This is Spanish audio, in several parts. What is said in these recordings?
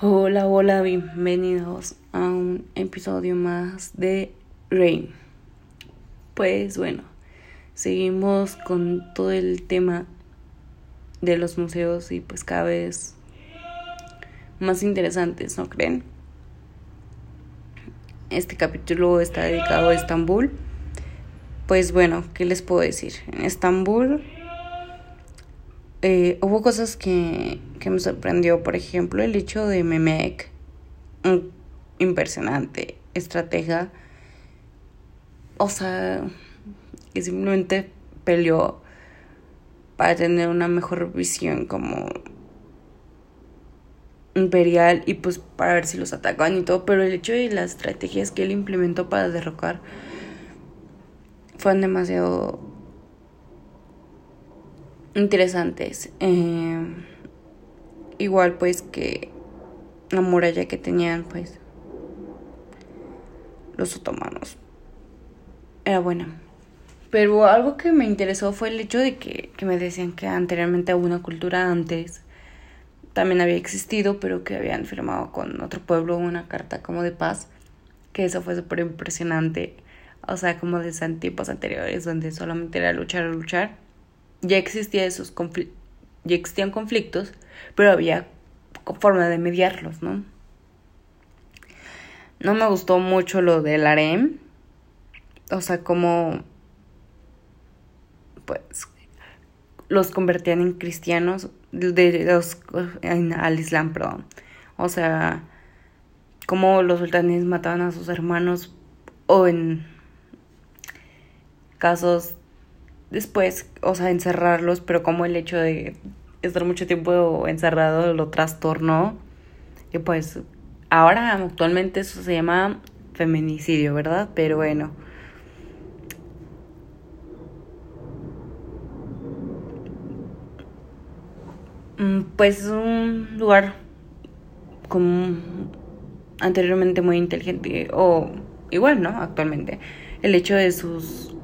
Hola, hola, bienvenidos a un episodio más de Rain. Pues bueno, seguimos con todo el tema de los museos y pues cada vez más interesantes, ¿no creen? Este capítulo está dedicado a Estambul. Pues bueno, ¿qué les puedo decir? En Estambul eh, hubo cosas que, que me sorprendió, por ejemplo, el hecho de Memek, un impresionante estratega, o sea, que simplemente peleó para tener una mejor visión como imperial y pues para ver si los atacaban y todo, pero el hecho de las estrategias que él implementó para derrocar fueron demasiado interesantes. Eh, igual pues que la muralla que tenían pues los otomanos era buena. Pero algo que me interesó fue el hecho de que, que me decían que anteriormente hubo una cultura antes también había existido, pero que habían firmado con otro pueblo una carta como de paz, que eso fue súper impresionante, o sea, como de tiempos anteriores, donde solamente era luchar luchar, ya existía esos ya existían conflictos, pero había forma de mediarlos, ¿no? No me gustó mucho lo del harem, o sea, como pues los convertían en cristianos, de los al Islam, perdón. O sea, como los sultanes mataban a sus hermanos o en casos después, o sea, encerrarlos, pero como el hecho de estar mucho tiempo encerrado lo trastornó. Y pues ahora actualmente eso se llama feminicidio, ¿verdad? Pero bueno. Mm, pues es un lugar como anteriormente muy inteligente o igual, ¿no? Actualmente. El hecho de sus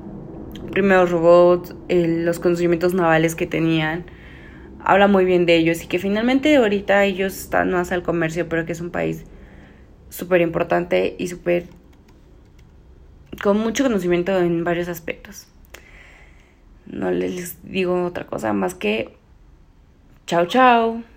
primeros robots, los conocimientos navales que tenían, habla muy bien de ellos y que finalmente ahorita ellos están más al comercio, pero que es un país súper importante y súper con mucho conocimiento en varios aspectos. No les digo otra cosa más que chao chao.